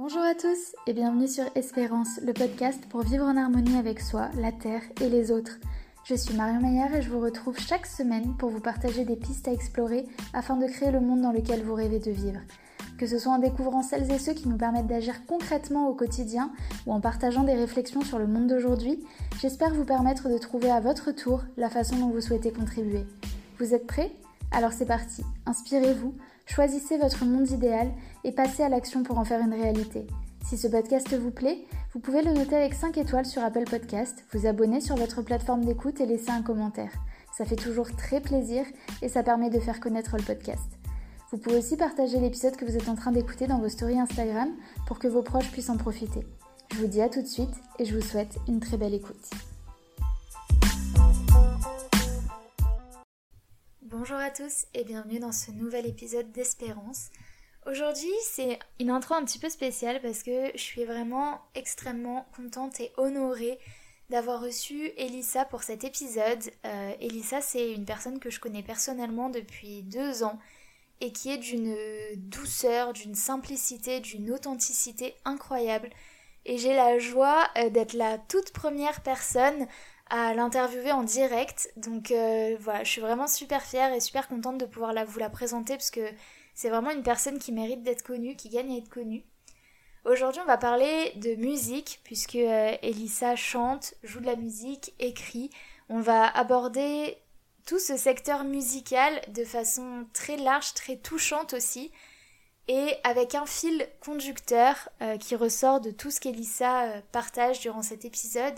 Bonjour à tous et bienvenue sur Espérance, le podcast pour vivre en harmonie avec soi, la Terre et les autres. Je suis Marion Maillard et je vous retrouve chaque semaine pour vous partager des pistes à explorer afin de créer le monde dans lequel vous rêvez de vivre. Que ce soit en découvrant celles et ceux qui nous permettent d'agir concrètement au quotidien ou en partageant des réflexions sur le monde d'aujourd'hui, j'espère vous permettre de trouver à votre tour la façon dont vous souhaitez contribuer. Vous êtes prêts? Alors c'est parti, inspirez-vous, Choisissez votre monde idéal et passez à l'action pour en faire une réalité. Si ce podcast vous plaît, vous pouvez le noter avec 5 étoiles sur Apple Podcast, vous abonner sur votre plateforme d'écoute et laisser un commentaire. Ça fait toujours très plaisir et ça permet de faire connaître le podcast. Vous pouvez aussi partager l'épisode que vous êtes en train d'écouter dans vos stories Instagram pour que vos proches puissent en profiter. Je vous dis à tout de suite et je vous souhaite une très belle écoute. Bonjour à tous et bienvenue dans ce nouvel épisode d'Espérance. Aujourd'hui c'est une intro un petit peu spéciale parce que je suis vraiment extrêmement contente et honorée d'avoir reçu Elissa pour cet épisode. Euh, Elissa c'est une personne que je connais personnellement depuis deux ans et qui est d'une douceur, d'une simplicité, d'une authenticité incroyable. Et j'ai la joie euh, d'être la toute première personne à l'interviewer en direct. Donc euh, voilà, je suis vraiment super fière et super contente de pouvoir vous la présenter parce que c'est vraiment une personne qui mérite d'être connue, qui gagne à être connue. Aujourd'hui, on va parler de musique puisque euh, Elissa chante, joue de la musique, écrit. On va aborder tout ce secteur musical de façon très large, très touchante aussi, et avec un fil conducteur euh, qui ressort de tout ce qu'Elissa partage durant cet épisode,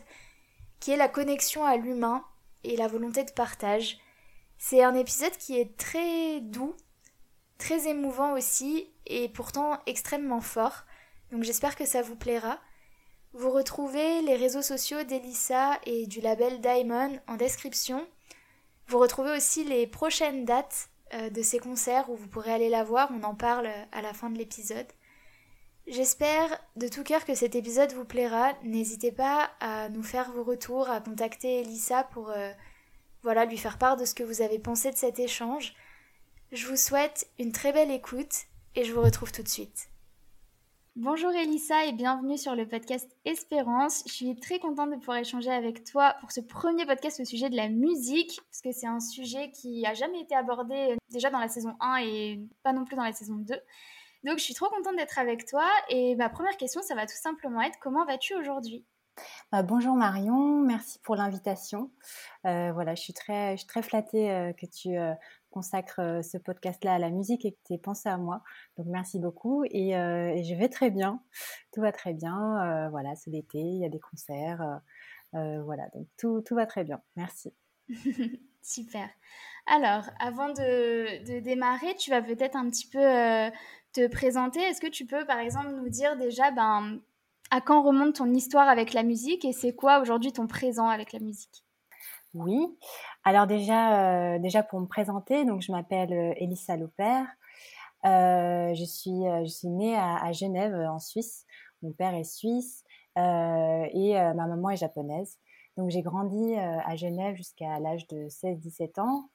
qui est la connexion à l'humain et la volonté de partage. C'est un épisode qui est très doux, très émouvant aussi, et pourtant extrêmement fort. Donc j'espère que ça vous plaira. Vous retrouvez les réseaux sociaux d'Elissa et du label Diamond en description. Vous retrouvez aussi les prochaines dates euh, de ces concerts où vous pourrez aller la voir, on en parle à la fin de l'épisode. J'espère de tout cœur que cet épisode vous plaira. N'hésitez pas à nous faire vos retours, à contacter Elissa pour euh, voilà, lui faire part de ce que vous avez pensé de cet échange. Je vous souhaite une très belle écoute et je vous retrouve tout de suite. Bonjour Elissa et bienvenue sur le podcast Espérance. Je suis très contente de pouvoir échanger avec toi pour ce premier podcast au sujet de la musique, parce que c'est un sujet qui a jamais été abordé euh, déjà dans la saison 1 et pas non plus dans la saison 2. Donc, je suis trop contente d'être avec toi. Et ma première question, ça va tout simplement être comment vas-tu aujourd'hui? Bah, bonjour Marion, merci pour l'invitation. Euh, voilà, je suis très, je suis très flattée euh, que tu euh, consacres ce podcast-là à la musique et que tu aies pensé à moi. Donc merci beaucoup et, et, je vais très bien, tout va très bien. voilà, c'est l'été, il y a des concerts, voilà, donc tout, tout va très bien. Merci. Super. Alors, avant de, de, démarrer, tu vas peut-être un petit peu te présenter. Est-ce que tu peux, par exemple, nous dire déjà ben, à quand remonte ton histoire avec la musique et c'est quoi aujourd'hui ton présent avec la musique? Oui. Alors déjà, euh, déjà pour me présenter, donc je m'appelle euh, Elissa Lopère. Euh, je suis, je suis née à, Genève, en Suisse. Mon père est suisse et ma maman est japonaise. Donc j'ai grandi à Genève jusqu'à l'âge de 16-17 ans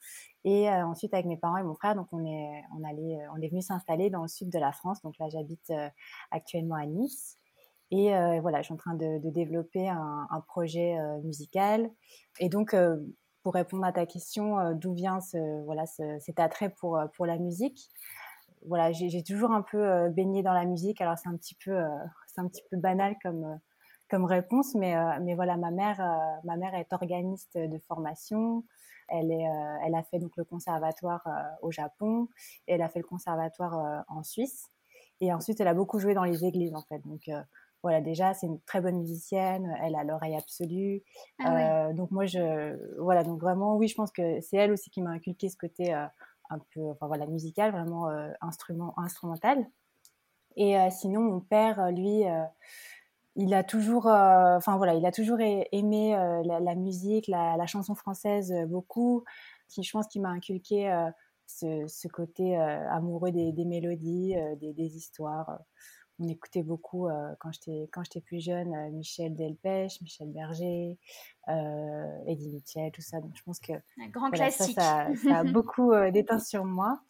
et euh, ensuite, avec mes parents et mon frère, donc on est, on allait, euh, on est venu s'installer dans le sud de la France. Donc là, j'habite euh, actuellement à Nice. Et voilà, je suis en train de, développer un, projet musical. Et donc, pour répondre à ta question, d'où vient ce, voilà, ce, cet attrait pour, pour la musique Voilà, j'ai toujours un peu baigné dans la musique. Alors, c'est un petit peu, c'est un petit peu banal comme comme réponse, mais mais voilà, ma mère, ma mère est organiste de formation. Elle, est, euh, elle a fait donc le conservatoire euh, au Japon et elle a fait le conservatoire euh, en Suisse. Et ensuite, elle a beaucoup joué dans les églises en fait. Donc voilà, déjà, c'est une très bonne musicienne, elle a l'oreille absolue. Ah donc moi, je, voilà, donc vraiment, oui, je pense que c'est elle aussi qui m'a inculqué ce côté un peu, enfin voilà, musical, vraiment instrument, instrumental. Et sinon, mon père, lui, il a toujours, euh, enfin voilà, il a toujours aimé euh, la, musique, la, chanson française euh, beaucoup. Qui, je pense qu'il m'a inculqué ce, côté amoureux des, mélodies, des, histoires. On écoutait beaucoup quand j'étais quand j'étais plus jeune Michel Delpech, Michel Berger, Eddie Mitchell, tout ça. Donc je pense que un grand classique. Ça, ça, a beaucoup déteint sur moi.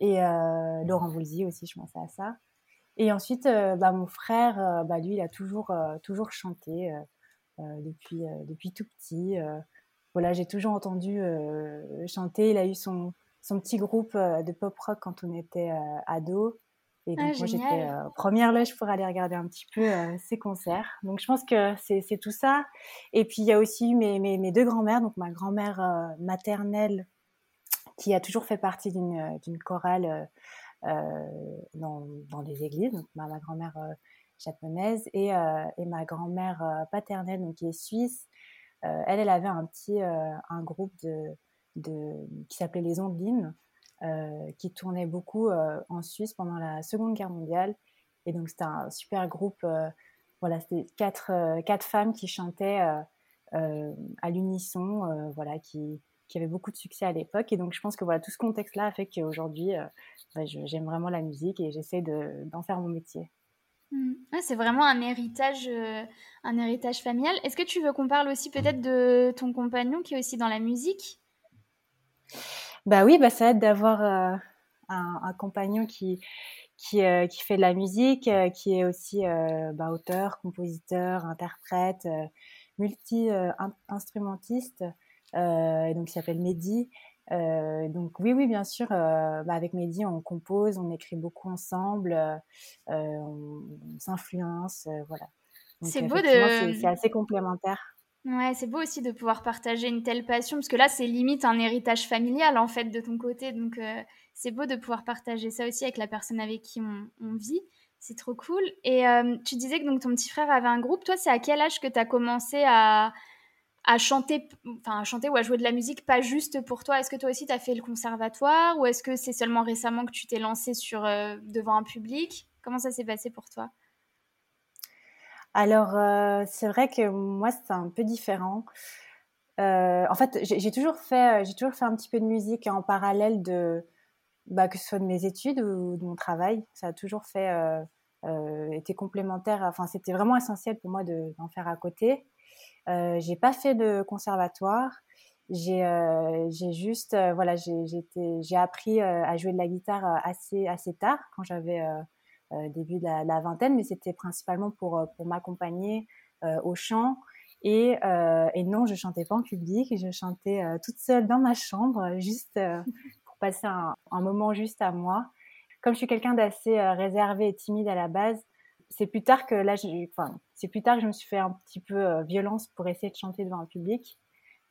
Et Laurent Voulzy aussi, je pensais à ça. Et ensuite, bah, mon frère, bah, lui, il a toujours, toujours chanté depuis, depuis tout petit. voilà, j'ai toujours entendu chanter. Il a eu son, son petit groupe de pop rock quand on était ado. Et donc, ah, moi, j'étais première loge pour aller regarder un petit peu ses concerts. Donc, je pense que c'est tout ça. Et puis, il y a aussi mes, mes, mes deux grands-mères. Donc, ma grand-mère maternelle, qui a toujours fait partie d'une chorale dans, dans des églises. Donc, ma, grand-mère japonaise et, et ma grand-mère paternelle, donc, qui est suisse. elle, elle avait un petit un groupe de, de, qui s'appelait Les Ondelines. Euh, qui tournait beaucoup euh, en Suisse pendant la Seconde Guerre mondiale. Et donc, c'était un super groupe. Euh, voilà, c'était quatre, quatre femmes qui chantaient à l'unisson, voilà, qui, qui avait beaucoup de succès à l'époque. Et donc, je pense que voilà, tout ce contexte-là a fait qu'aujourd'hui, bah, j'aime vraiment la musique et j'essaie d'en faire mon métier. Mmh. c'est vraiment un héritage, un héritage familial. Est-ce que tu veux qu'on parle aussi peut-être de ton compagnon qui est aussi dans la musique? Bah oui, bah ça aide d'avoir euh, un, compagnon qui qui, euh, qui fait de la musique, euh, qui est aussi bah, auteur, compositeur, interprète, multi-instrumentiste, et donc il s'appelle Mehdi. donc oui, oui, bien sûr, bah, avec Mehdi, on compose, on écrit beaucoup ensemble, on, s'influence, voilà. C'est beau de... C'est assez complémentaire. Ouais, c'est beau aussi de pouvoir partager une telle passion, parce que là, c'est limite un héritage familial, en fait, de ton côté. Donc, euh, c'est beau de pouvoir partager ça aussi avec la personne avec qui on, vit. C'est trop cool. Et euh, tu disais que donc, ton petit frère avait un groupe. Toi, c'est à quel âge que tu as commencé à, à chanter, enfin, à chanter ou à jouer de la musique, pas juste pour toi Est-ce que toi aussi, tu as fait le conservatoire Ou est-ce que c'est seulement récemment que tu t'es lancé sur, euh, devant un public? Comment ça s'est passé pour toi? Alors, euh, c'est vrai que moi, c'est un peu différent. Euh, en fait, j'ai toujours fait, toujours fait un petit peu de musique en parallèle de, bah, que ce soit de mes études ou de mon travail. Ça a toujours été complémentaire. Enfin, c'était vraiment essentiel pour moi d'en faire à côté. J'ai pas fait de conservatoire. J'ai, j'ai juste, voilà, j'ai appris à jouer de la guitare assez, assez tard, quand j'avais euh, début de la, vingtaine, mais c'était principalement pour, euh, pour m'accompagner euh, au chant. Et, et, non, je chantais pas en public, je chantais toute seule dans ma chambre, juste pour passer un, un, moment juste à moi. Comme je suis quelqu'un d'assez réservé et timide à la base, c'est plus tard que là, enfin, c'est plus tard que je me suis fait un petit peu violence pour essayer de chanter devant un public.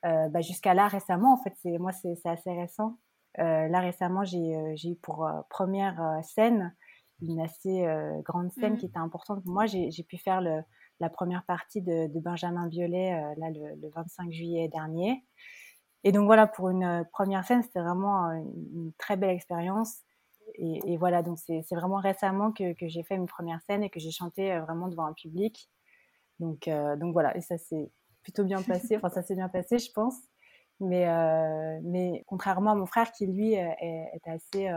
Euh, bah, jusqu'à là récemment, en fait, c'est moi c'est assez récent. Euh, là récemment, j'ai eu pour première scène une assez euh, grande scène qui mmh. était importante pour moi. J'ai pu faire le, la première partie de, Benjamin Violet euh, là, le, 25 juillet dernier. Et donc voilà, pour une euh, première scène, c'était vraiment une, très belle expérience. Et, voilà, donc c'est vraiment récemment que, que j'ai fait une première scène et que j'ai chanté vraiment devant un public. Donc, donc voilà, et ça s'est plutôt bien passé. Enfin, ça s'est bien passé, je pense. Mais, mais contrairement à mon frère qui, lui, est, est assez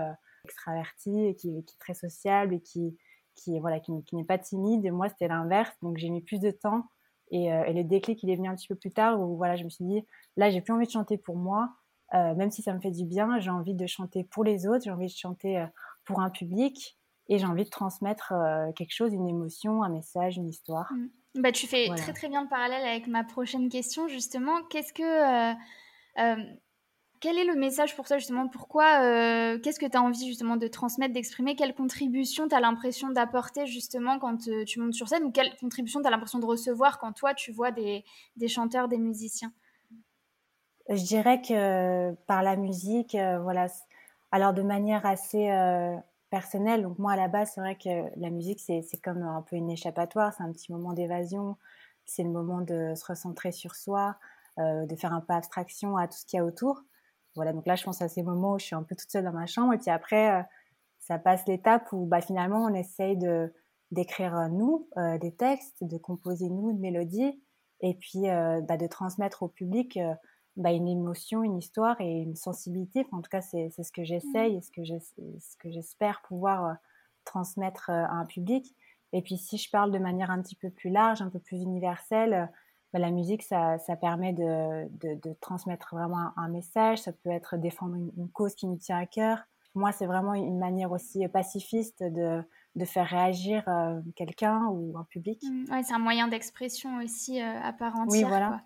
extraverti et qui, est très sociable et qui, qui, voilà, qui, n'est pas timide. Et moi, c'était l'inverse. Donc, j'ai mis plus de temps. Et, euh, et, le déclic, il est venu un petit peu plus tard où voilà, je me suis dit, là, j'ai plus envie de chanter pour moi. Euh, même si ça me fait du bien, j'ai envie de chanter pour les autres, j'ai envie de chanter euh, pour un public et j'ai envie de transmettre quelque chose, une émotion, un message, une histoire. Mmh. Bah, tu fais très très bien le parallèle avec ma prochaine question, justement. Qu'est-ce que quel est le message pour toi justement? Pourquoi euh, Qu'est-ce que tu as envie justement de transmettre, d'exprimer? Quelle contribution tu as l'impression d'apporter justement quand euh, tu montes sur scène? Ou quelle contribution tu as l'impression de recevoir quand toi tu vois des, chanteurs, des musiciens? Je dirais que par la musique, euh, voilà. Alors de manière assez personnelle, donc moi à la base c'est vrai que la musique c'est comme un peu une échappatoire, c'est un petit moment d'évasion, c'est le moment de se recentrer sur soi, de faire un peu abstraction à tout ce qu'il y a autour. Voilà, donc là, je pense à ces moments où je suis un peu toute seule dans ma chambre. Et puis après, euh, ça passe l'étape où bah, finalement, on essaye de d'écrire euh, nous euh, des textes, de composer nous une mélodie, et puis bah, de transmettre au public bah, une émotion, une histoire et une sensibilité. en tout cas, c'est ce que j'essaye et ce que j'espère pouvoir transmettre à un public. Et puis, si je parle de manière un petit peu plus large, un peu plus universelle, bah, la musique, ça, ça permet de, de, de, transmettre vraiment un, message, ça peut être défendre une, cause qui nous tient à cœur. Moi, c'est vraiment une manière aussi pacifiste de, de faire réagir quelqu'un ou un public. Mmh, ouais, c'est un moyen d'expression aussi à part entière. Oui, voilà.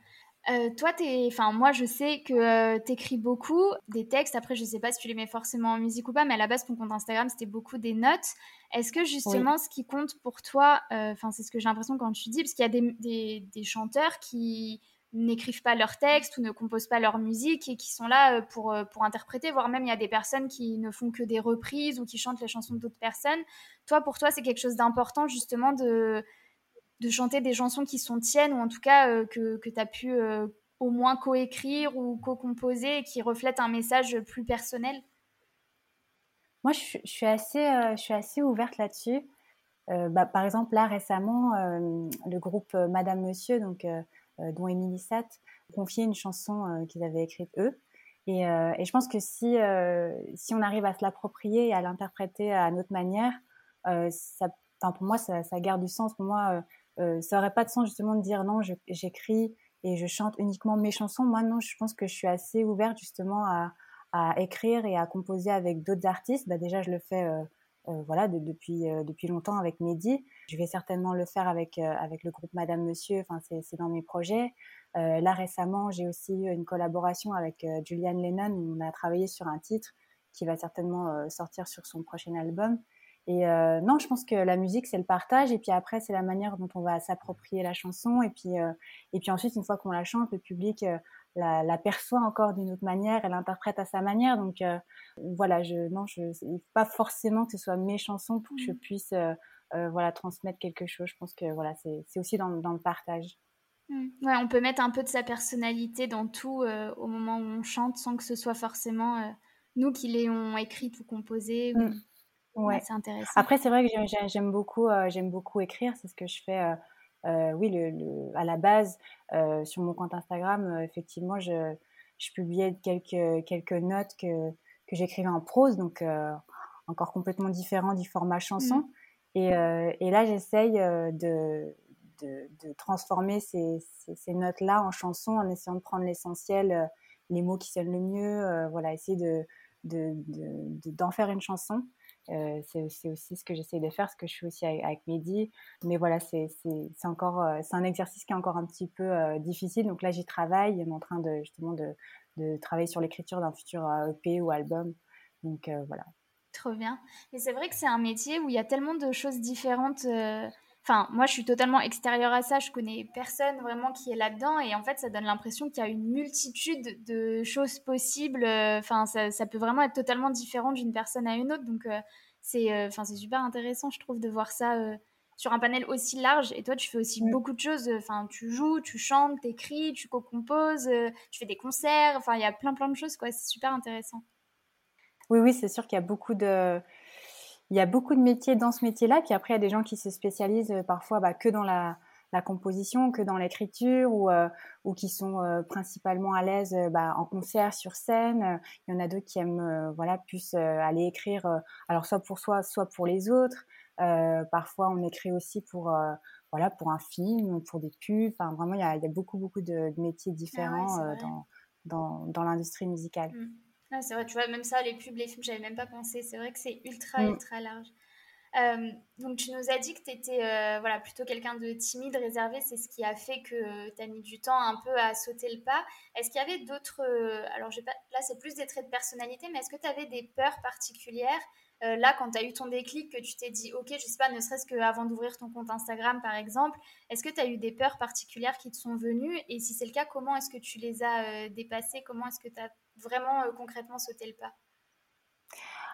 Euh, toi, enfin, moi, je sais que euh, tu écris beaucoup des textes. Après, je sais pas si tu les mets forcément en musique ou pas, mais à la base, ton compte Instagram, c'était beaucoup des notes. Est-ce que justement, ce qui compte pour toi, euh, enfin, c'est ce que j'ai l'impression quand tu dis, parce qu'il y a des, des, chanteurs qui n'écrivent pas leurs textes ou ne composent pas leur musique et qui sont là pour, pour interpréter, voire même il y a des personnes qui ne font que des reprises ou qui chantent les chansons d'autres personnes. Toi, pour toi, c'est quelque chose d'important justement de de chanter des chansons qui sont tiennes, ou en tout cas euh, que, que tu as pu euh, au moins coécrire ou co-composer et qui reflètent un message plus personnel? Moi, je, suis, assez, euh, je suis assez ouverte là-dessus. Bah, par exemple, là récemment, le groupe Madame Monsieur, donc, dont Émilie Satt, confié une chanson qu'ils avaient écrite eux. Et, et, je pense que si, si on arrive à se l'approprier et à l'interpréter à notre manière, ça, pour moi, ça, ça, garde du sens. Pour moi, euh, ça aurait pas de sens justement de dire non, j'écris et je chante uniquement mes chansons. Moi, non, je pense que je suis assez ouverte justement à, écrire et à composer avec d'autres artistes. Bah, déjà, je le fais euh, euh, voilà, depuis, depuis longtemps avec Mehdi. Je vais certainement le faire avec, avec le groupe Madame Monsieur, enfin, c'est dans mes projets. là, récemment, j'ai aussi eu une collaboration avec Julian Lennon on a travaillé sur un titre qui va certainement sortir sur son prochain album. Et euh, non, je pense que la musique, c'est le partage. Et puis après, c'est la manière dont on va s'approprier la chanson. Et puis, euh, et puis ensuite, une fois qu'on la chante, le public euh, la, la, perçoit encore d'une autre manière et l'interprète à sa manière. Donc voilà, je, non, je, pas forcément que ce soit mes chansons pour que je mmh. puisse voilà, transmettre quelque chose. Je pense que voilà, c'est aussi dans, dans, le partage. Mmh. Ouais, on peut mettre un peu de sa personnalité dans tout au moment où on chante sans que ce soit forcément nous qui l'ayons écrite ou composée. Ou... Mmh. Ouais. c'est intéressant. Après, c'est vrai que j'aime beaucoup, euh, j'aime beaucoup écrire. C'est ce que je fais. Euh, euh, oui, le, à la base, sur mon compte Instagram, effectivement, je, je, publiais quelques, quelques notes que, que j'écrivais en prose, donc encore complètement différent du format chanson. Mmh. Et, et, là, j'essaye de, de, de, transformer ces, ces, notes-là en chansons en essayant de prendre l'essentiel, les mots qui sonnent le mieux, voilà, essayer de d'en faire une chanson. Euh, c'est aussi ce que j'essaie de faire, ce que je fais aussi avec, Mehdi. Mais voilà, c'est encore, euh, un exercice qui est encore un petit peu euh, difficile. Donc là, j'y travaille. En train de justement de, de travailler sur l'écriture d'un futur EP ou album. Donc voilà. Trop bien. Et c'est vrai que c'est un métier où il y a tellement de choses différentes. Enfin, moi, je suis totalement extérieure à ça. Je connais personne vraiment qui est là-dedans. Et en fait, ça donne l'impression qu'il y a une multitude de choses possibles. Enfin, ça, ça, peut vraiment être totalement différent d'une personne à une autre. Donc, euh, c'est euh, c'est super intéressant, je trouve, de voir ça euh, sur un panel aussi large. Et toi, tu fais aussi beaucoup de choses. Enfin, tu joues, tu chantes, tu écris, tu co-composes, tu fais des concerts. Enfin, il y a plein, plein de choses. quoi. C'est super intéressant. Oui, oui, c'est sûr qu'il y a beaucoup de il y a beaucoup de métiers dans ce métier-là. Puis après, il y a des gens qui se spécialisent euh, parfois bah, que dans la, la, composition, que dans l'écriture, ou, euh, ou qui sont euh, principalement à l'aise bah, en concert, sur scène. Il y en a d'autres qui aiment voilà, plus aller écrire, alors soit pour soi, soit pour les autres. parfois, on écrit aussi pour, voilà, pour un film, pour des pubs. Enfin, vraiment, il y a, il y a beaucoup, beaucoup de, métiers ah différents dans, dans, dans l'industrie musicale. Mmh. Ah, c'est vrai, tu vois, même ça, les pubs, les films, j'avais même pas pensé. C'est vrai que c'est ultra, mm. ultra large. Euh, donc, tu nous as dit que tu étais euh, voilà, plutôt quelqu'un de timide, réservé. C'est ce qui a fait que tu as mis du temps un peu à sauter le pas. Est-ce qu'il y avait d'autres. Euh, alors, pas, là, c'est plus des traits de personnalité, mais est-ce que tu avais des peurs particulières euh, là, quand tu as eu ton déclic, que tu t'es dit, ok, je sais pas, ne serait-ce qu'avant d'ouvrir ton compte Instagram, par exemple, est-ce que tu as eu des peurs particulières qui te sont venues Et si c'est le cas, comment est-ce que tu les as euh, dépassées? Comment est-ce que tu as vraiment euh, concrètement sauté le pas?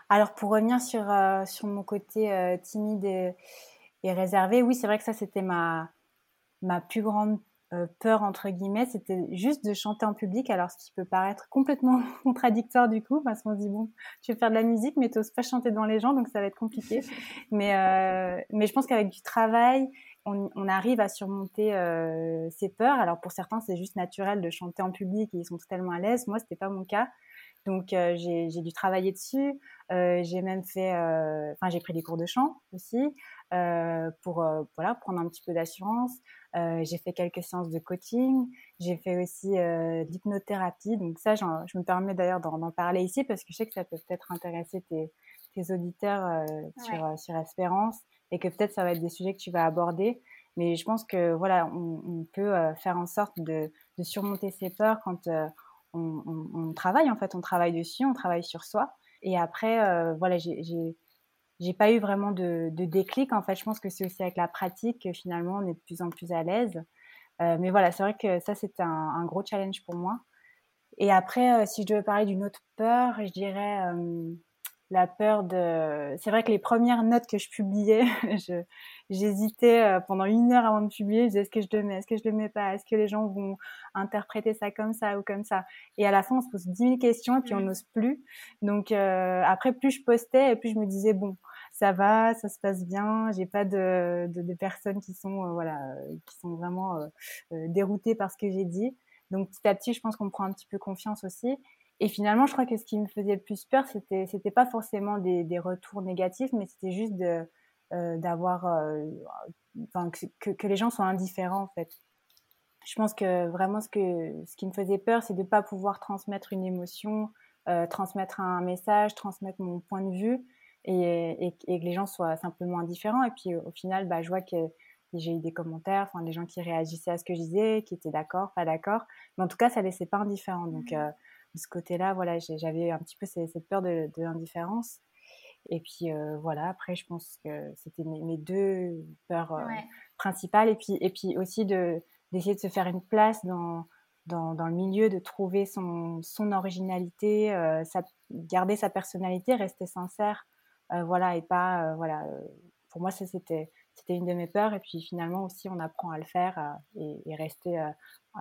Alors, pour revenir sur, sur mon côté timide et, et, réservé, oui, c'est vrai que ça, c'était ma, ma plus grande euh, peur entre guillemets, c'était juste de chanter en public. Alors ce qui peut paraître complètement contradictoire du coup, parce qu'on se dit bon, tu veux faire de la musique, mais tu n'oses pas chanter devant les gens, donc ça va être compliqué. mais euh, mais je pense qu'avec du travail, on, on, arrive à surmonter euh, ces peurs. Alors pour certains, c'est juste naturel de chanter en public et ils sont totalement à l'aise. Moi, c'était pas mon cas. Donc euh, j'ai dû travailler dessus. Euh, j'ai même fait, enfin j'ai pris des cours de chant aussi pour voilà prendre un petit peu d'assurance. Euh, j'ai fait quelques séances de coaching. J'ai fait aussi euh, de l'hypnothérapie. Donc ça, je me permets d'ailleurs d'en parler ici parce que je sais que ça peut peut-être intéresser tes, tes auditeurs sur, sur Espérance et que peut-être ça va être des sujets que tu vas aborder. Mais je pense que voilà, on, peut faire en sorte de, de surmonter ses peurs quand on, on, travaille en fait, on travaille dessus, on travaille sur soi. Et après, voilà, j'ai j'ai pas eu vraiment de, déclic. En fait, je pense que c'est aussi avec la pratique que finalement on est de plus en plus à l'aise. Euh, mais voilà, c'est vrai que ça, c'était un, un, gros challenge pour moi. Et après, euh, si je devais parler d'une autre peur, je dirais euh, la peur de... C'est vrai que les premières notes que je publiais, j'hésitais euh, pendant une heure avant de publier. Je disais, est-ce que je le mets, est-ce que je le mets pas Est-ce que les gens vont interpréter ça comme ça ou comme ça? Et à la fin, on se pose dix mille questions et puis on n'ose plus. Donc après, plus je postais et plus je me disais, bon, ça va, ça se passe bien. J'ai pas de, de, de, personnes qui sont voilà qui sont vraiment déroutées par ce que j'ai dit. Donc petit à petit, je pense qu'on prend un petit peu confiance aussi. Et finalement, je crois que ce qui me faisait le plus peur, c'était c'était pas forcément des, des retours négatifs, mais c'était juste de euh, d'avoir euh, que, que, les gens soient indifférents en fait. Je pense que vraiment ce que ce qui me faisait peur, c'est de pas pouvoir transmettre une émotion, euh, transmettre un message, transmettre mon point de vue, et, et, et, que les gens soient simplement indifférents. Et puis au final, bah, je vois que j'ai eu des commentaires, enfin des gens qui réagissaient à ce que je disais, qui étaient d'accord, pas d'accord. Mais en tout cas, ça laissait pas indifférent. Donc mmh. De ce côté-là, voilà, j'avais un petit peu cette, peur de, l'indifférence. Et puis euh, voilà, après, je pense que c'était mes, deux peurs euh, principales. Et puis, et puis aussi de d'essayer de se faire une place dans, dans, dans, le milieu, de trouver son, son originalité, sa, garder sa personnalité, rester sincère, voilà, et pas, voilà, pour moi, ça c'était c'était une de mes peurs. Et puis finalement aussi, on apprend à le faire euh, et, rester euh,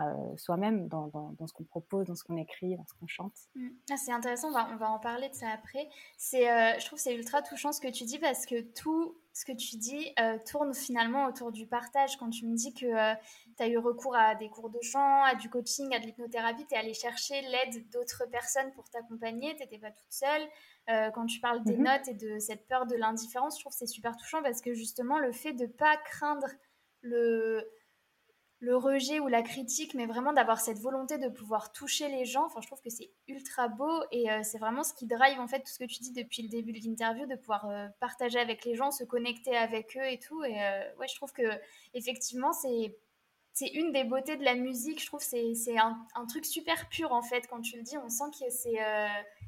euh, soi-même dans, ce qu'on propose, dans ce qu'on écrit, dans ce qu'on chante. Mmh. Ah, c'est intéressant, on va, on va, en parler de ça après. C'est, je trouve que c'est ultra touchant ce que tu dis parce que tout ce que tu dis tourne finalement autour du partage. Quand tu me dis que tu as eu recours à des cours de chant, à du coaching, à de l'hypnothérapie, tu es allé chercher l'aide d'autres personnes pour t'accompagner, tu n'étais pas toute seule. Euh, quand tu parles des mhm. notes et de cette peur de l'indifférence, je trouve que c'est super touchant parce que justement, le fait de ne pas craindre le, le rejet ou la critique, mais vraiment d'avoir cette volonté de pouvoir toucher les gens, enfin, je trouve que c'est ultra beau et euh, c'est vraiment ce qui drive en fait tout ce que tu dis depuis le début de l'interview, de pouvoir euh, partager avec les gens, se connecter avec eux et tout. Et ouais, je trouve que effectivement, c'est c'est une des beautés de la musique. Je trouve c'est c'est un, un, truc super pur en fait. Quand tu le dis, on sent que c'est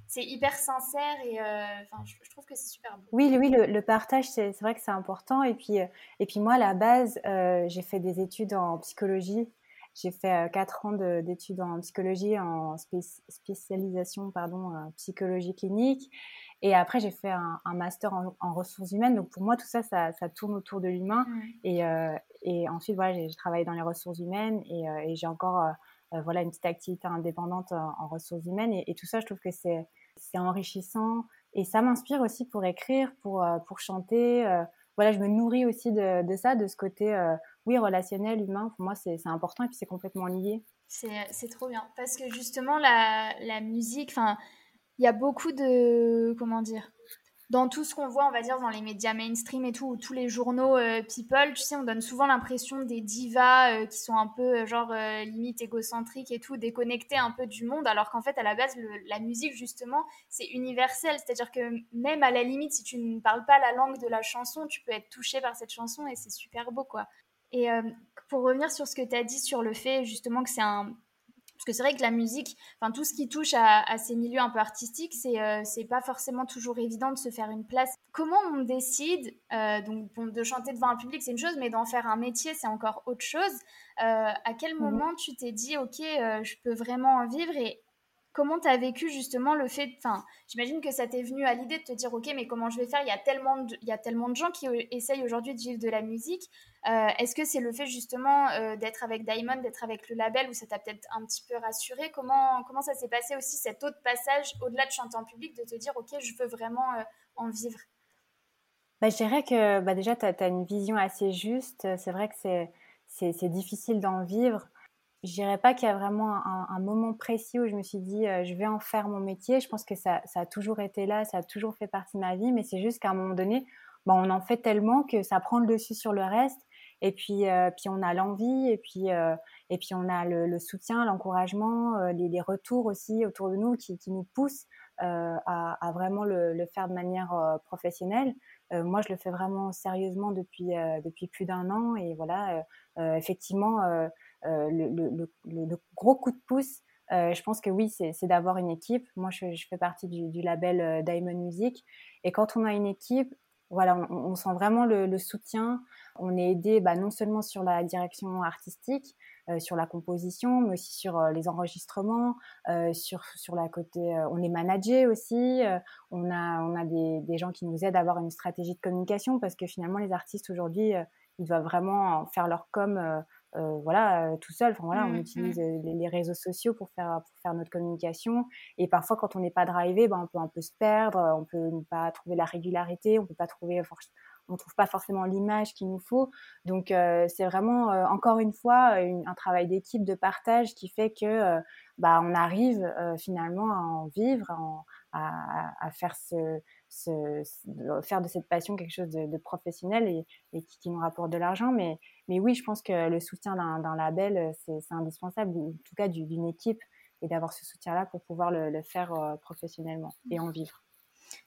c'est hyper sincère et euh, enfin, je, trouve que c'est super beau. Oui, oui, le, partage, c'est vrai que c'est important. Et puis, euh, et puis moi, à la base, euh, j'ai fait des études en psychologie. J'ai fait quatre ans d'études en psychologie, en spécialisation, pardon, en psychologie clinique. Et après, j'ai fait un, master en, ressources humaines. Donc, pour moi, tout ça, ça, ça tourne autour de l'humain. Et, et ensuite, voilà, j'ai travaillé dans les ressources humaines et, et j'ai encore voilà une petite activité indépendante en, ressources humaines. Et, tout ça je trouve que c'est enrichissant. Et ça m'inspire aussi pour écrire pour euh, pour chanter. Euh, voilà je me nourris aussi de, de ça de ce côté oui relationnel humain. Pour moi c'est important et puis c'est complètement lié. C'est trop bien. Parce que justement la, la musique enfin il y a beaucoup de comment dire dans tout ce qu'on voit, on va dire, dans les médias mainstream et tout, ou tous les journaux euh, people, tu sais, on donne souvent l'impression des divas euh, qui sont un peu, euh, genre, limite égocentriques et tout, déconnectées un peu du monde, alors qu'en fait, à la base, la musique, justement, c'est universel. C'est-à-dire que même à la limite, si tu ne parles pas la langue de la chanson, tu peux être touché par cette chanson et c'est super beau, quoi. Et pour revenir sur ce que tu as dit sur le fait, justement, que c'est un parce que c'est vrai que la musique, enfin tout ce qui touche à, ces milieux un peu artistiques, c'est euh, pas forcément toujours évident de se faire une place. Comment on décide euh, donc de chanter devant un public, c'est une chose, mais d'en faire un métier, c'est encore autre chose. Euh, à quel mmh moment tu t'es dit, ok, je peux vraiment en vivre et comment tu as vécu justement le fait, enfin, j'imagine que ça t'est venu à l'idée de te dire, ok, mais comment je vais faire? Il y a tellement de, il y a tellement de gens qui essayent aujourd'hui de vivre de la musique. Euh, est-ce que c'est le fait justement euh, d'être avec Diamond, d'être avec le label, où ça t'a peut-être un petit peu rassuré? Comment, comment ça s'est passé aussi cet autre passage, au-delà de chanter en public, de te dire, ok, je veux vraiment euh, en vivre? Bah, Je dirais que bah, déjà, tu as, une vision assez juste. C'est vrai que c'est difficile d'en vivre je dirais pas qu'il y a vraiment un, moment précis où je me suis dit je vais en faire mon métier. Je pense que ça, ça, a toujours été là, ça a toujours fait partie de ma vie, mais c'est juste qu'à un moment donné, bon, on en fait tellement que ça prend le dessus sur le reste. Et puis, euh, puis on a l'envie, et puis, euh, et puis on a le, soutien, l'encouragement, les, les, retours aussi autour de nous qui, nous poussent. à, vraiment le, faire de manière professionnelle. moi, je le fais vraiment sérieusement depuis, depuis plus d'un an. Et voilà, effectivement, le, gros coup de pouce, je pense que oui, c'est d'avoir une équipe. Moi, je, fais partie du, du, label Diamond Music. Et quand on a une équipe, voilà, on, sent vraiment le, soutien. On est aidé bah, non seulement sur la direction artistique, euh, sur la composition, mais aussi sur euh, les enregistrements, euh, sur, sur la côté. on est managé aussi. on a, on a des, des, gens qui nous aident à avoir une stratégie de communication parce que finalement, les artistes aujourd'hui, ils doivent vraiment faire leur com euh, voilà, euh, tout seul. Enfin, voilà, on mmh, utilise mmh. les, réseaux sociaux pour faire, pour faire notre communication. Et parfois, quand on n'est pas drivé, ben, on peut un peu se perdre, on peut ne pas trouver la régularité, on peut pas trouver on trouve pas forcément l'image qu'il nous faut. Donc euh, c'est vraiment encore une fois un travail d'équipe, de partage qui fait que bah, on arrive finalement à en vivre, à, à, faire ce, faire de cette passion quelque chose de, professionnel et, qui, nous rapporte de l'argent. Mais, mais oui, je pense que le soutien d'un label, euh, c'est indispensable, en tout cas d'une équipe, et d'avoir ce soutien-là pour pouvoir le, faire euh, professionnellement et en vivre.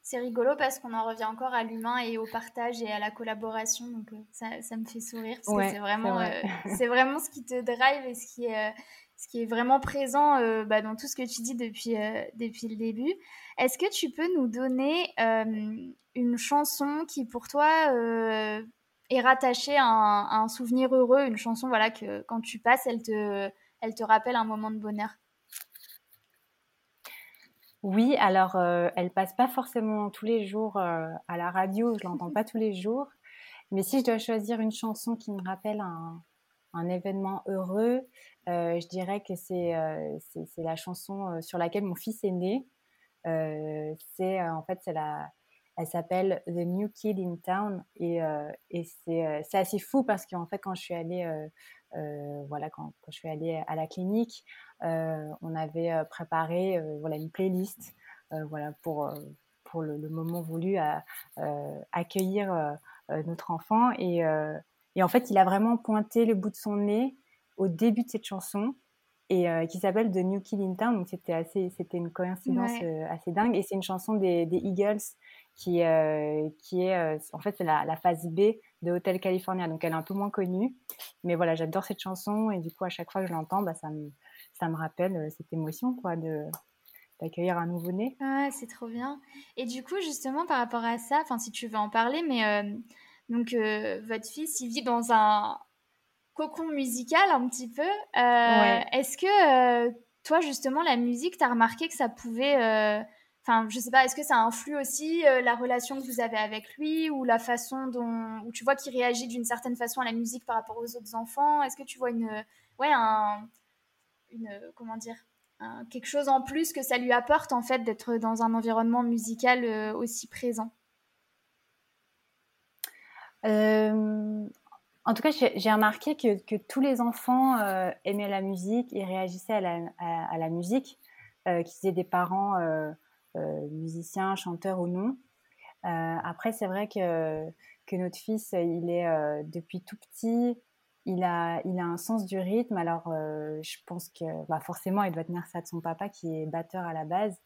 C'est rigolo parce qu'on en revient encore à l'humain et au partage et à la collaboration. Donc euh, ça, ça me fait sourire parce que c'est vraiment, c'est vraiment ce qui te drive et ce qui est, ce qui est vraiment présent euh, bah, dans tout ce que tu dis depuis, euh, depuis le début. Est-ce que tu peux nous donner euh, une chanson qui pour toi est rattachée à un, souvenir heureux, une chanson voilà que quand tu passes, elle te, elle te rappelle un moment de bonheur? Oui, alors elle passe pas forcément tous les jours à la radio, je l'entends pas tous les jours, mais si je dois choisir une chanson qui me rappelle un, événement heureux, euh, je dirais que c'est euh, la chanson euh, sur laquelle mon fils est né. c'est en fait c'est la elle s'appelle The New Kid in Town et, et c'est assez fou parce qu'en fait quand je suis allée voilà quand, je suis allée à la clinique on avait préparé voilà une playlist voilà pour pour le, moment voulu à accueillir notre enfant. Et en fait, il a vraiment pointé le bout de son nez au début de cette chanson et euh, qui s'appelle The New Kid in Town. Donc c'était assez, c'était une coïncidence euh, assez dingue. Et c'est une chanson des, Eagles qui, euh, qui est, en fait, c'est la, la, phase B de Hotel California. Donc elle est un peu moins connue, mais voilà, j'adore cette chanson et du coup à chaque fois que je l'entends, bah, ça me, ça me rappelle cette émotion quoi de d'accueillir un nouveau-né. Ah, c'est trop bien. Et du coup, justement, par rapport à ça, enfin, si tu veux en parler, mais donc, votre fils, il vit dans un cocon musical un petit peu. Euh, est-ce que euh, toi, justement, la musique, tu as remarqué que ça pouvait. Enfin, je sais pas, est-ce que ça influe aussi la relation que vous avez avec lui ou la façon dont. où tu vois qu'il réagit d'une certaine façon à la musique par rapport aux autres enfants? Est-ce que tu vois une. Ouais, un. Une. Comment dire quelque chose en plus que ça lui apporte en fait d'être dans un environnement musical aussi présent? Euh, en tout cas, j'ai remarqué que, tous les enfants euh, aimaient la musique et réagissaient à la, musique, euh, qu'ils aient des parents euh, musiciens, chanteurs ou non. après, c'est vrai que, notre fils, il est depuis tout petit, il a, un sens du rythme. Alors, je pense que bah forcément, il doit tenir ça de son papa qui est batteur à la base.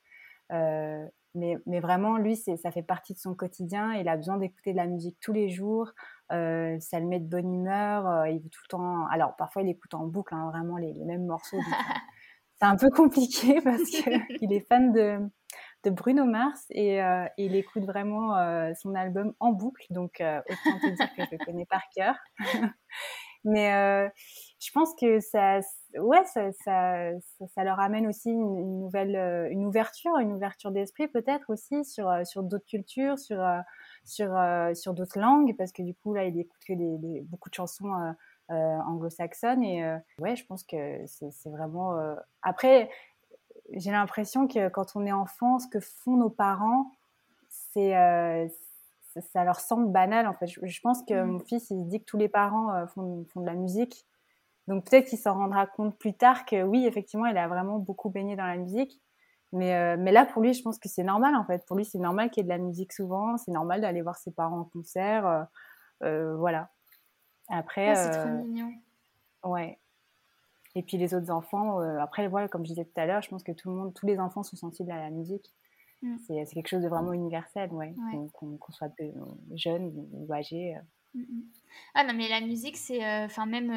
Mais, vraiment, lui, ça fait partie de son quotidien. Il a besoin d'écouter de la musique tous les jours. Euh, ça le met de bonne humeur. Euh, il veut tout le temps. Alors, parfois, il écoute en boucle, hein, vraiment les, mêmes morceaux. c'est un peu compliqué parce qu'il est fan de, de Bruno Mars et, il écoute vraiment son album en boucle. Donc, autant te dire que je le connais par cœur. mais je pense que ça, ouais, ça, ça, ça, leur amène aussi une, nouvelle, euh, une ouverture, une ouverture d'esprit peut-être aussi sur, euh, sur d'autres cultures, sur, euh, sur, sur d'autres langues, parce que du coup, là, il écoute que des, beaucoup de chansons anglo-saxonnes. Et ouais, je pense que c'est vraiment. Après, j'ai l'impression que quand on est enfant, ce que font nos parents, c'est ça leur semble banal en fait. Je, pense que mmh. mon fils, il se dit que tous les parents font, font de la musique donc peut-être qu'il s'en rendra compte plus tard que oui, effectivement, il a vraiment beaucoup baigné dans la musique. Mais, euh, mais là, pour lui, je pense que c'est normal en fait. Pour lui, c'est normal qu'il y ait de la musique souvent. C'est normal d'aller voir ses parents en concert. Euh, euh voilà. Après. c'est trop mignon. Ouais. Et puis les autres enfants, après, voilà, comme je disais tout à l'heure, je pense que tout le monde, tous les enfants sont sensibles à la musique. Mm. C'est quelque chose de vraiment universel, ouais. Qu'on soit jeune ou âgé. Mm, mm. Ah non, mais la musique, c'est. Enfin, même.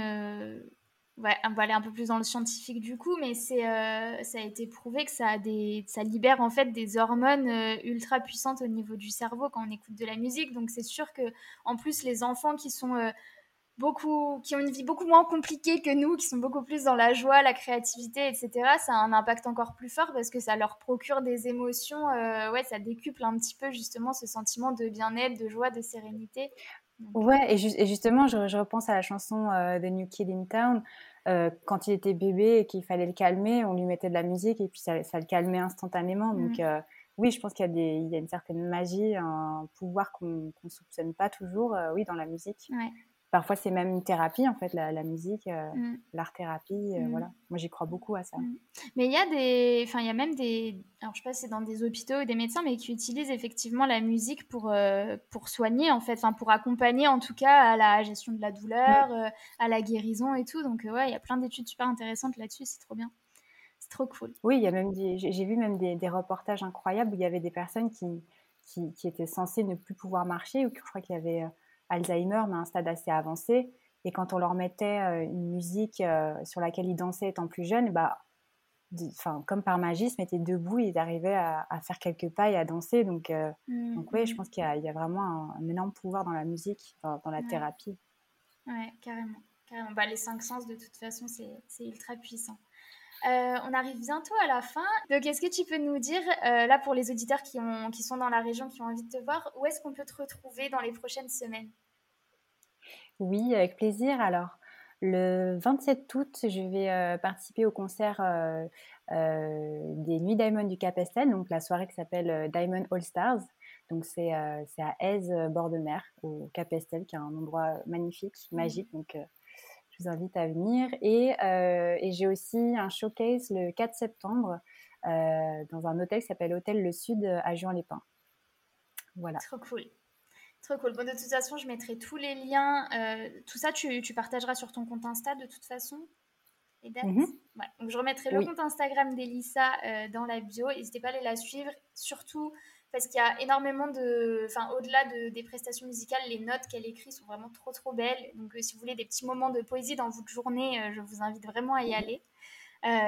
Ouais, on va aller un peu plus dans le scientifique du coup, mais c'est, ça a été prouvé que ça, a des, ça libère en fait des hormones ultra puissantes au niveau du cerveau quand on écoute de la musique. Donc c'est sûr que en plus les enfants qui sont beaucoup, qui ont une vie beaucoup moins compliquée que nous, qui sont beaucoup plus dans la joie, la créativité, etc., ça a un impact encore plus fort parce que ça leur procure des émotions, euh, ouais, ça décuple un petit peu justement ce sentiment de bien-être, de joie, de sérénité. Ouais, et, justement, je, repense à la chanson euh, The New Kid in Town. Euh, quand il était bébé et qu'il fallait le calmer, on lui mettait de la musique et puis ça, le calmait instantanément. Donc, mm. oui, je pense qu'il y, il y, a une certaine magie, un pouvoir qu'on ne soupçonne pas toujours, oui, dans la musique. Ouais. Parfois, c'est même une thérapie, en fait, la, musique, euh, mm. l'art-thérapie. Euh, mm. Voilà. Moi, j'y crois beaucoup à ça. Mm. Mais il y a des. Enfin, il y a même des. Alors, je sais pas si c'est dans des hôpitaux ou des médecins, mais qui utilisent effectivement la musique pour, euh, pour soigner, en fait. Enfin, pour accompagner, en tout cas, à la gestion de la douleur, à la guérison et tout. Donc, ouais, il y a plein d'études super intéressantes là-dessus. C'est trop bien. C'est trop cool. Oui, il y a même j'ai vu même des, des, reportages incroyables où il y avait des personnes qui, qui, qui étaient censées ne plus pouvoir marcher ou je crois qu'il y avait Alzheimer, mais à un stade assez avancé. Et quand on leur mettait euh, une musique euh, sur laquelle ils dansaient étant plus jeunes, bah, enfin, comme par magie, ils se mettaient debout, ils arrivaient à, faire quelques pas et à danser. Donc, euh, mmh, donc oui, je mmh. pense qu'il y, a vraiment un, énorme pouvoir dans la musique, dans, la thérapie. Ouais, carrément. carrément. Bah, les cinq sens, de toute façon, c'est ultra puissant. On arrive bientôt à la fin. Donc, est-ce que tu peux nous dire, là, pour les auditeurs qui, ont, qui sont dans la région, qui ont envie de te voir, où est-ce qu'on peut te retrouver dans les prochaines semaines? Oui, avec plaisir. Alors, le 27 août, je vais euh, participer au concert euh, euh, des Nuits Diamond du Cap Estel, donc la soirée qui s'appelle Diamond All Stars. Donc, c'est à Aise, bord de mer, au Cap Estel, qui est un endroit magnifique, mmh. magique. Donc, je vous invite à venir. Et, et j'ai aussi un showcase le 4 septembre dans un hôtel qui s'appelle Hôtel Le Sud à Juan-les-Pins. Voilà. Trop cool. Trop cool. Bon, de toute façon, je mettrai tous les liens. Euh, tout ça, tu, tu, partageras sur ton compte Insta de toute façon Les dates mhm. Donc, je remettrai le compte Instagram d'Elissa euh, dans la bio. N'hésitez pas à aller la suivre. Surtout parce qu'il y a énormément de. Enfin, au-delà de, des prestations musicales, les notes qu'elle écrit sont vraiment trop, trop belles. Donc, euh, si vous voulez des petits moments de poésie dans votre journée, je vous invite vraiment à y aller.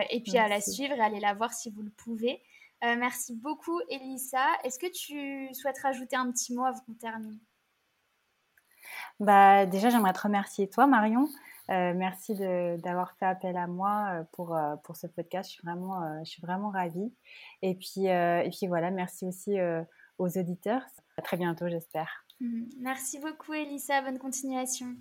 et puis à la suivre et à aller la voir si vous le pouvez. merci beaucoup, Elissa. Est-ce que tu souhaites rajouter un petit mot avant qu'on termine? Bah, déjà, j'aimerais te remercier toi, Marion. Euh, merci d'avoir fait appel à moi euh, pour, euh, pour ce podcast. Je suis vraiment, je suis vraiment ravie. Et puis, et puis voilà, merci aussi aux auditeurs. À très bientôt, j'espère. Mmh. Merci beaucoup, Elissa. Bonne continuation.